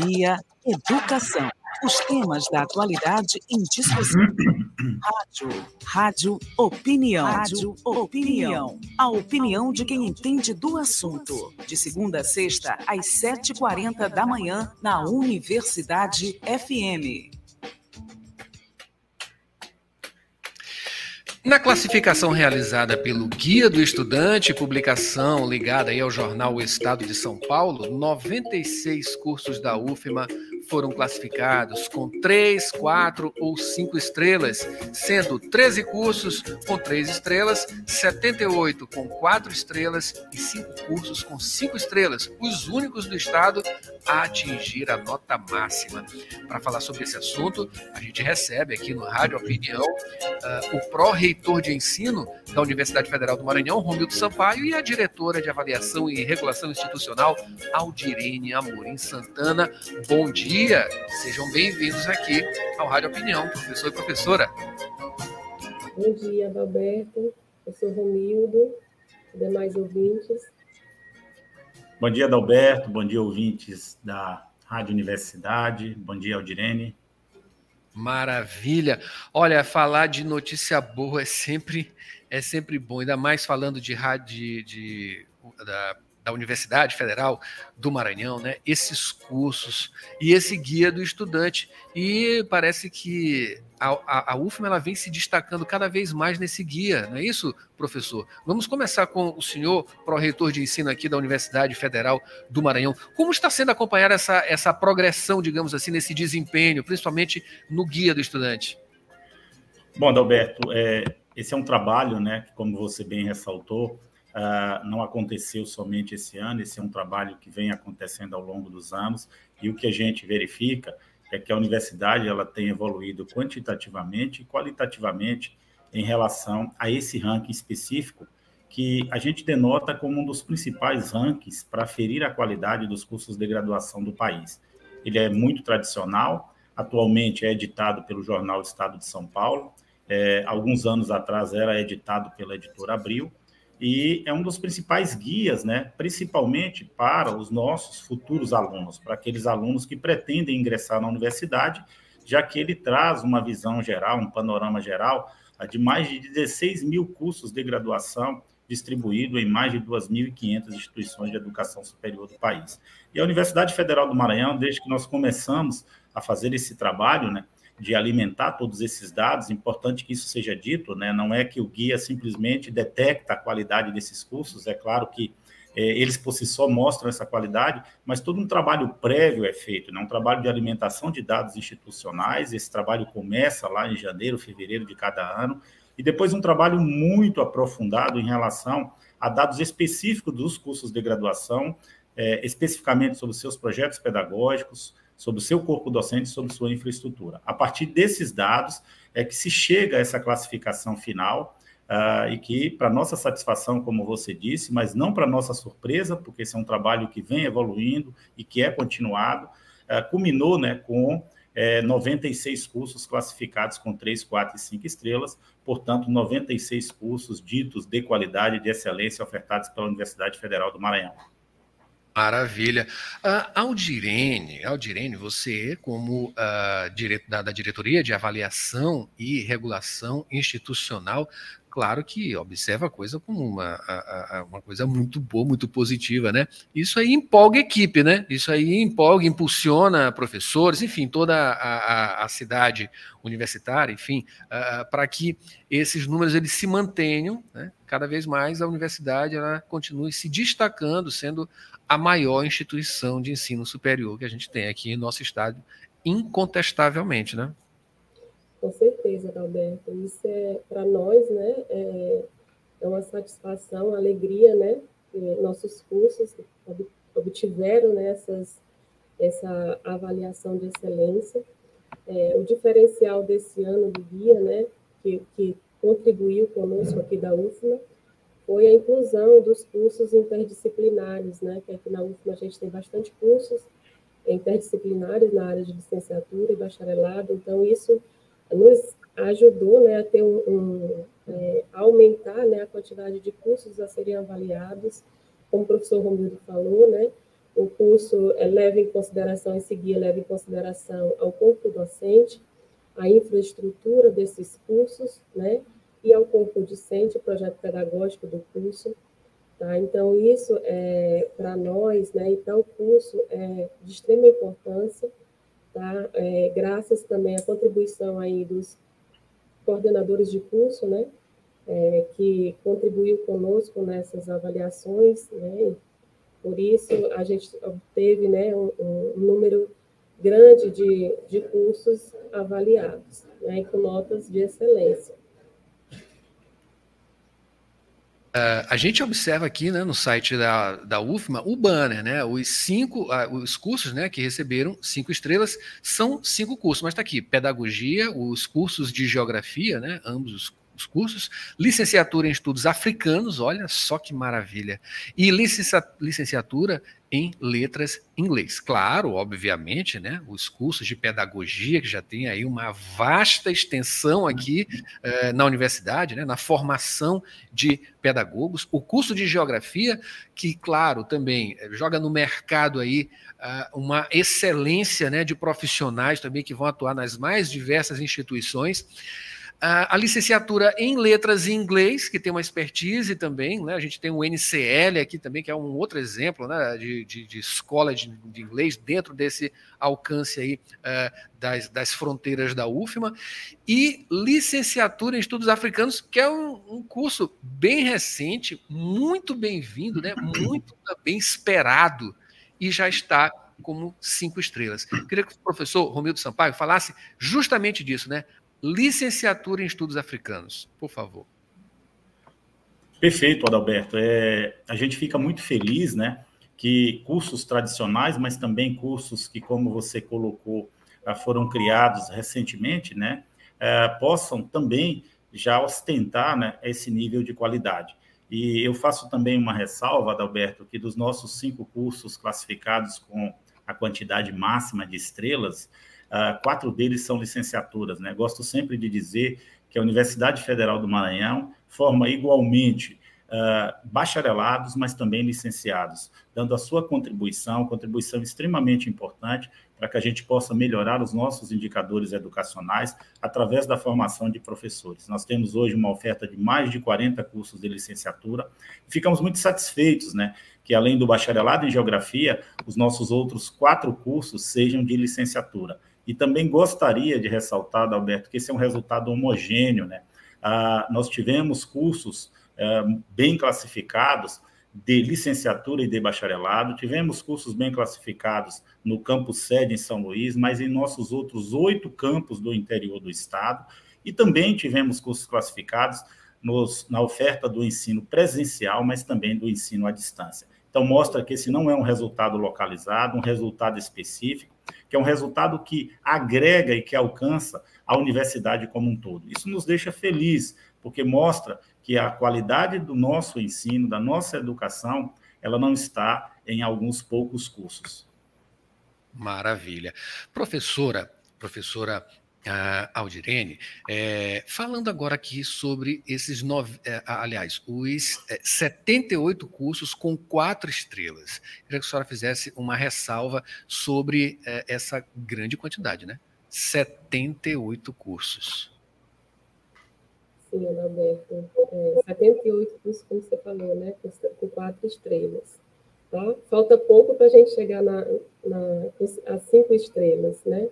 economia, educação. Os temas da atualidade em discussão. Rádio, rádio, opinião. Rádio, opinião. A opinião de quem entende do assunto. De segunda a sexta, às 7h40 da manhã, na Universidade FM. Na classificação realizada pelo Guia do Estudante, publicação ligada aí ao jornal O Estado de São Paulo, 96 cursos da UFMA foram classificados com 3, 4 ou 5 estrelas, sendo 13 cursos com 3 estrelas, 78 com 4 estrelas e 5 cursos com 5 estrelas, os únicos do estado a atingir a nota máxima. Para falar sobre esse assunto, a gente recebe aqui no Rádio Opinião uh, o pró-reitor de ensino da Universidade Federal do Maranhão, Romildo Sampaio, e a diretora de avaliação e regulação institucional, Aldirene Amorim Santana. Bom dia dia, sejam bem-vindos aqui ao Rádio Opinião, professor e professora. Bom dia, Adalberto, professor Romildo, demais ouvintes. Bom dia, Adalberto, bom dia, ouvintes da Rádio Universidade, bom dia, Aldirene. Maravilha. Olha, falar de notícia boa é sempre é sempre bom, ainda mais falando de rádio de, de da da Universidade Federal do Maranhão, né? Esses cursos e esse guia do estudante. E parece que a, a, a UFMA ela vem se destacando cada vez mais nesse guia, não é isso, professor? Vamos começar com o senhor, pró-reitor de ensino aqui da Universidade Federal do Maranhão. Como está sendo acompanhar essa, essa progressão, digamos assim, nesse desempenho, principalmente no guia do estudante? Bom, Adalberto, é, esse é um trabalho, né, como você bem ressaltou, Uh, não aconteceu somente esse ano, esse é um trabalho que vem acontecendo ao longo dos anos, e o que a gente verifica é que a universidade ela tem evoluído quantitativamente e qualitativamente em relação a esse ranking específico, que a gente denota como um dos principais rankings para ferir a qualidade dos cursos de graduação do país. Ele é muito tradicional, atualmente é editado pelo jornal Estado de São Paulo, é, alguns anos atrás era editado pela editora Abril, e é um dos principais guias, né, principalmente para os nossos futuros alunos, para aqueles alunos que pretendem ingressar na universidade, já que ele traz uma visão geral, um panorama geral de mais de 16 mil cursos de graduação distribuído em mais de 2.500 instituições de educação superior do país. E a Universidade Federal do Maranhão, desde que nós começamos a fazer esse trabalho, né, de alimentar todos esses dados, importante que isso seja dito, né? não é que o guia simplesmente detecta a qualidade desses cursos, é claro que é, eles por si só mostram essa qualidade, mas todo um trabalho prévio é feito, né? um trabalho de alimentação de dados institucionais, esse trabalho começa lá em janeiro, fevereiro de cada ano, e depois um trabalho muito aprofundado em relação a dados específicos dos cursos de graduação, é, especificamente sobre seus projetos pedagógicos, sobre o seu corpo docente, sobre sua infraestrutura. A partir desses dados é que se chega a essa classificação final uh, e que, para nossa satisfação, como você disse, mas não para nossa surpresa, porque esse é um trabalho que vem evoluindo e que é continuado, uh, culminou né, com é, 96 cursos classificados com 3, 4 e 5 estrelas, portanto, 96 cursos ditos de qualidade e de excelência ofertados pela Universidade Federal do Maranhão. Maravilha. Uh, Aldirene, Aldirene, você, como uh, dire... da, da, diretoria de avaliação e regulação institucional, claro que observa a coisa como uma, a, a, uma coisa muito boa, muito positiva, né? Isso aí empolga a equipe, né? Isso aí empolga, impulsiona professores, enfim, toda a, a cidade universitária, enfim, para que esses números eles se mantenham, né? Cada vez mais a universidade ela continue se destacando, sendo a maior instituição de ensino superior que a gente tem aqui em nosso estado, incontestavelmente, né? Com certeza, Alberto. Isso é para nós, né? É, é, uma satisfação, uma alegria, né? nossos cursos obtiveram né, essas, essa avaliação de excelência. É, o diferencial desse ano do guia, né? Que, que contribuiu conosco aqui da UFMA, foi a inclusão dos cursos interdisciplinares, né? Que aqui na UFMA a gente tem bastante cursos interdisciplinares na área de licenciatura e bacharelado, então isso nos ajudou né, a ter um, um é, aumentar né, a quantidade de cursos a serem avaliados, como o professor Romildo falou, né, o curso é, leva em consideração, em seguir, leva em consideração ao corpo docente, a infraestrutura desses cursos, né, e ao corpo docente, o projeto pedagógico do curso. Tá? Então, isso é para nós, né, e para o curso, é de extrema importância, tá? É, graças também à contribuição aí dos coordenadores de curso, né, é, que contribuiu conosco nessas avaliações, né, por isso a gente obteve né, um, um número grande de, de cursos avaliados, né, com notas de excelência. Uh, a gente observa aqui né, no site da, da UFMA o banner, né? Os cinco, uh, os cursos né, que receberam cinco estrelas são cinco cursos, mas está aqui: pedagogia, os cursos de geografia, né? Ambos os os cursos, licenciatura em estudos africanos, olha só que maravilha, e licenciatura em letras inglês. Claro, obviamente, né, os cursos de pedagogia, que já tem aí uma vasta extensão aqui eh, na universidade, né, na formação de pedagogos, o curso de geografia, que, claro, também eh, joga no mercado aí uh, uma excelência né, de profissionais também que vão atuar nas mais diversas instituições a, licenciatura em letras em inglês, que tem uma expertise também, né? a gente tem o NCL aqui também, que é um outro exemplo né? de, de, de escola de, de, inglês dentro desse alcance aí uh, das, das fronteiras da UFMA, e licenciatura em estudos africanos, que é um, um curso bem recente, muito bem-vindo, né? muito bem esperado, e já está como cinco estrelas. queria que o professor Romildo Sampaio falasse justamente disso, né? Licenciatura em estudos africanos, por favor. Perfeito, Adalberto. É, a gente fica muito feliz, né, que cursos tradicionais, mas também cursos que, como você colocou, ah, foram criados recentemente, né, é, possam também já ostentar né, esse nível de qualidade. E eu faço também uma ressalva, Adalberto, que dos nossos cinco cursos classificados com a quantidade máxima de estrelas, Uh, quatro deles são licenciaturas. Né? Gosto sempre de dizer que a Universidade Federal do Maranhão forma igualmente uh, bacharelados, mas também licenciados, dando a sua contribuição, contribuição extremamente importante para que a gente possa melhorar os nossos indicadores educacionais através da formação de professores. Nós temos hoje uma oferta de mais de 40 cursos de licenciatura ficamos muito satisfeitos, né, que além do bacharelado em geografia, os nossos outros quatro cursos sejam de licenciatura. E também gostaria de ressaltar, Alberto, que esse é um resultado homogêneo. Né? Ah, nós tivemos cursos eh, bem classificados de licenciatura e de bacharelado, tivemos cursos bem classificados no campus sede em São Luís, mas em nossos outros oito campos do interior do estado, e também tivemos cursos classificados nos, na oferta do ensino presencial, mas também do ensino à distância. Então, mostra que esse não é um resultado localizado, um resultado específico, que é um resultado que agrega e que alcança a universidade como um todo. Isso nos deixa feliz, porque mostra que a qualidade do nosso ensino, da nossa educação, ela não está em alguns poucos cursos. Maravilha. Professora, professora uh, Aldirene, é, falando agora aqui sobre esses nove, é, aliás, os é, 78 cursos com quatro estrelas. Queria que a senhora fizesse uma ressalva sobre é, essa grande quantidade, né? 78 cursos. Sim, Adalberto. É, 78 cursos, como você falou, né? Com quatro estrelas. Tá? Falta pouco para a gente chegar na, na, cinco estrelas, né?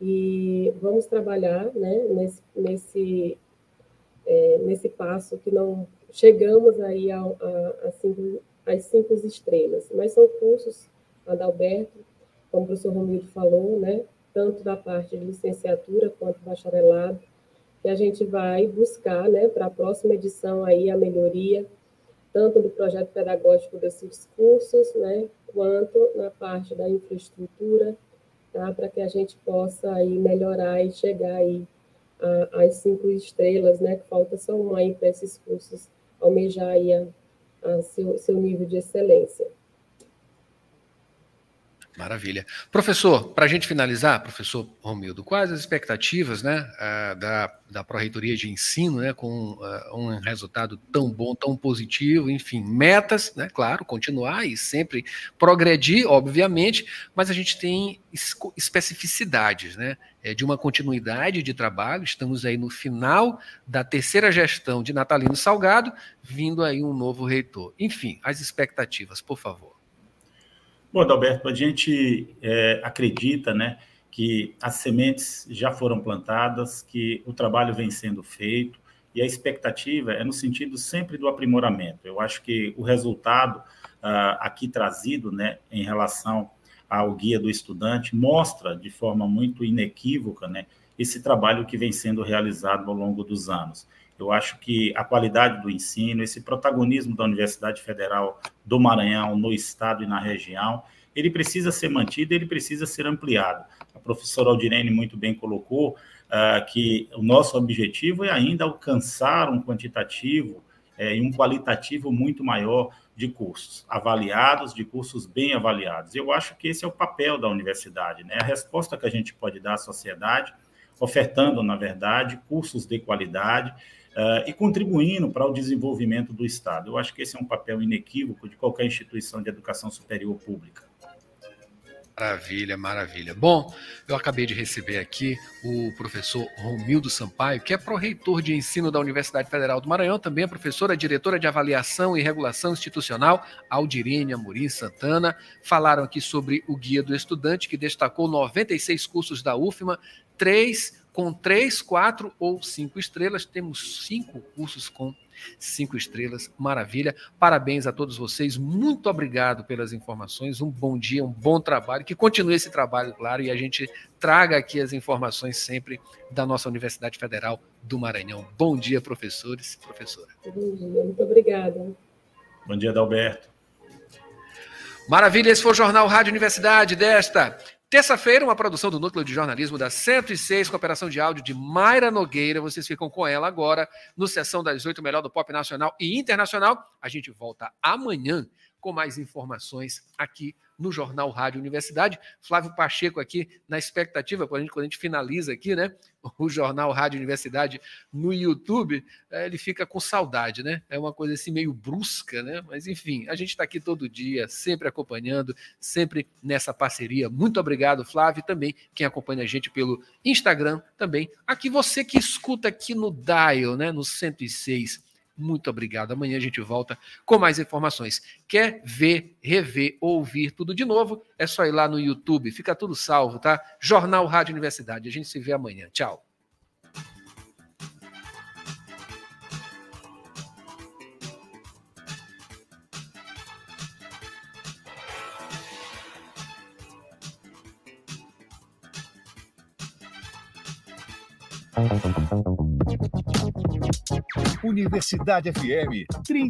E vamos trabalhar né, nesse, nesse, é, nesse passo que não chegamos aí a, a, cinco, às cinco estrelas, mas são cursos, Adalberto, como o professor Romildo falou, né, tanto da parte de licenciatura quanto bacharelado, que a gente vai buscar né, para a próxima edição aí a melhoria, tanto do projeto pedagógico desses cursos, né, quanto na parte da infraestrutura, tá? para que a gente possa aí melhorar e chegar aí às cinco estrelas, né? que falta só uma aí para esses cursos almejar aí a, a seu, seu nível de excelência. Maravilha. Professor, para a gente finalizar, professor Romildo, quais as expectativas né, da, da Pró-Reitoria de Ensino, né, com um resultado tão bom, tão positivo, enfim, metas, né, claro, continuar e sempre progredir, obviamente, mas a gente tem especificidades, né, é, de uma continuidade de trabalho, estamos aí no final da terceira gestão de Natalino Salgado, vindo aí um novo reitor. Enfim, as expectativas, por favor. Bom, Adalberto, a gente é, acredita né, que as sementes já foram plantadas, que o trabalho vem sendo feito e a expectativa é no sentido sempre do aprimoramento. Eu acho que o resultado uh, aqui trazido né, em relação ao guia do estudante mostra de forma muito inequívoca né, esse trabalho que vem sendo realizado ao longo dos anos. Eu acho que a qualidade do ensino, esse protagonismo da Universidade Federal do Maranhão no estado e na região, ele precisa ser mantido, ele precisa ser ampliado. A professora Aldirene muito bem colocou uh, que o nosso objetivo é ainda alcançar um quantitativo é, e um qualitativo muito maior de cursos avaliados, de cursos bem avaliados. Eu acho que esse é o papel da universidade, né? A resposta que a gente pode dar à sociedade, ofertando, na verdade, cursos de qualidade, uh, e contribuindo para o desenvolvimento do Estado. Eu acho que esse é um papel inequívoco de qualquer instituição de educação superior pública. Maravilha, maravilha. Bom, eu acabei de receber aqui o professor Romildo Sampaio, que é pró-reitor de ensino da Universidade Federal do Maranhão, também é professora diretora de avaliação e regulação institucional, Aldirene Amorim Santana. Falaram aqui sobre o Guia do Estudante, que destacou 96 cursos da UFMA, três com três, quatro ou cinco estrelas. Temos cinco cursos com cinco estrelas, maravilha. Parabéns a todos vocês, muito obrigado pelas informações. Um bom dia, um bom trabalho. Que continue esse trabalho, claro, e a gente traga aqui as informações sempre da nossa Universidade Federal do Maranhão. Bom dia, professores e professora. Bom dia, muito obrigada. Bom dia, Adalberto. Maravilha, esse foi o Jornal Rádio Universidade desta Terça-feira, uma produção do Núcleo de Jornalismo da 106, cooperação de áudio de Mayra Nogueira. Vocês ficam com ela agora no Sessão das Oito, melhor do pop nacional e internacional. A gente volta amanhã com mais informações aqui no Jornal Rádio Universidade. Flávio Pacheco aqui na expectativa, quando a gente, quando a gente finaliza aqui, né? O Jornal Rádio Universidade no YouTube, é, ele fica com saudade, né? É uma coisa assim meio brusca, né? Mas enfim, a gente está aqui todo dia, sempre acompanhando, sempre nessa parceria. Muito obrigado, Flávio, também quem acompanha a gente pelo Instagram também. Aqui você que escuta aqui no Dial, né? No 106 muito obrigado. Amanhã a gente volta com mais informações. Quer ver, rever, ouvir tudo de novo? É só ir lá no YouTube, fica tudo salvo, tá? Jornal Rádio Universidade. A gente se vê amanhã. Tchau. Universidade FM 30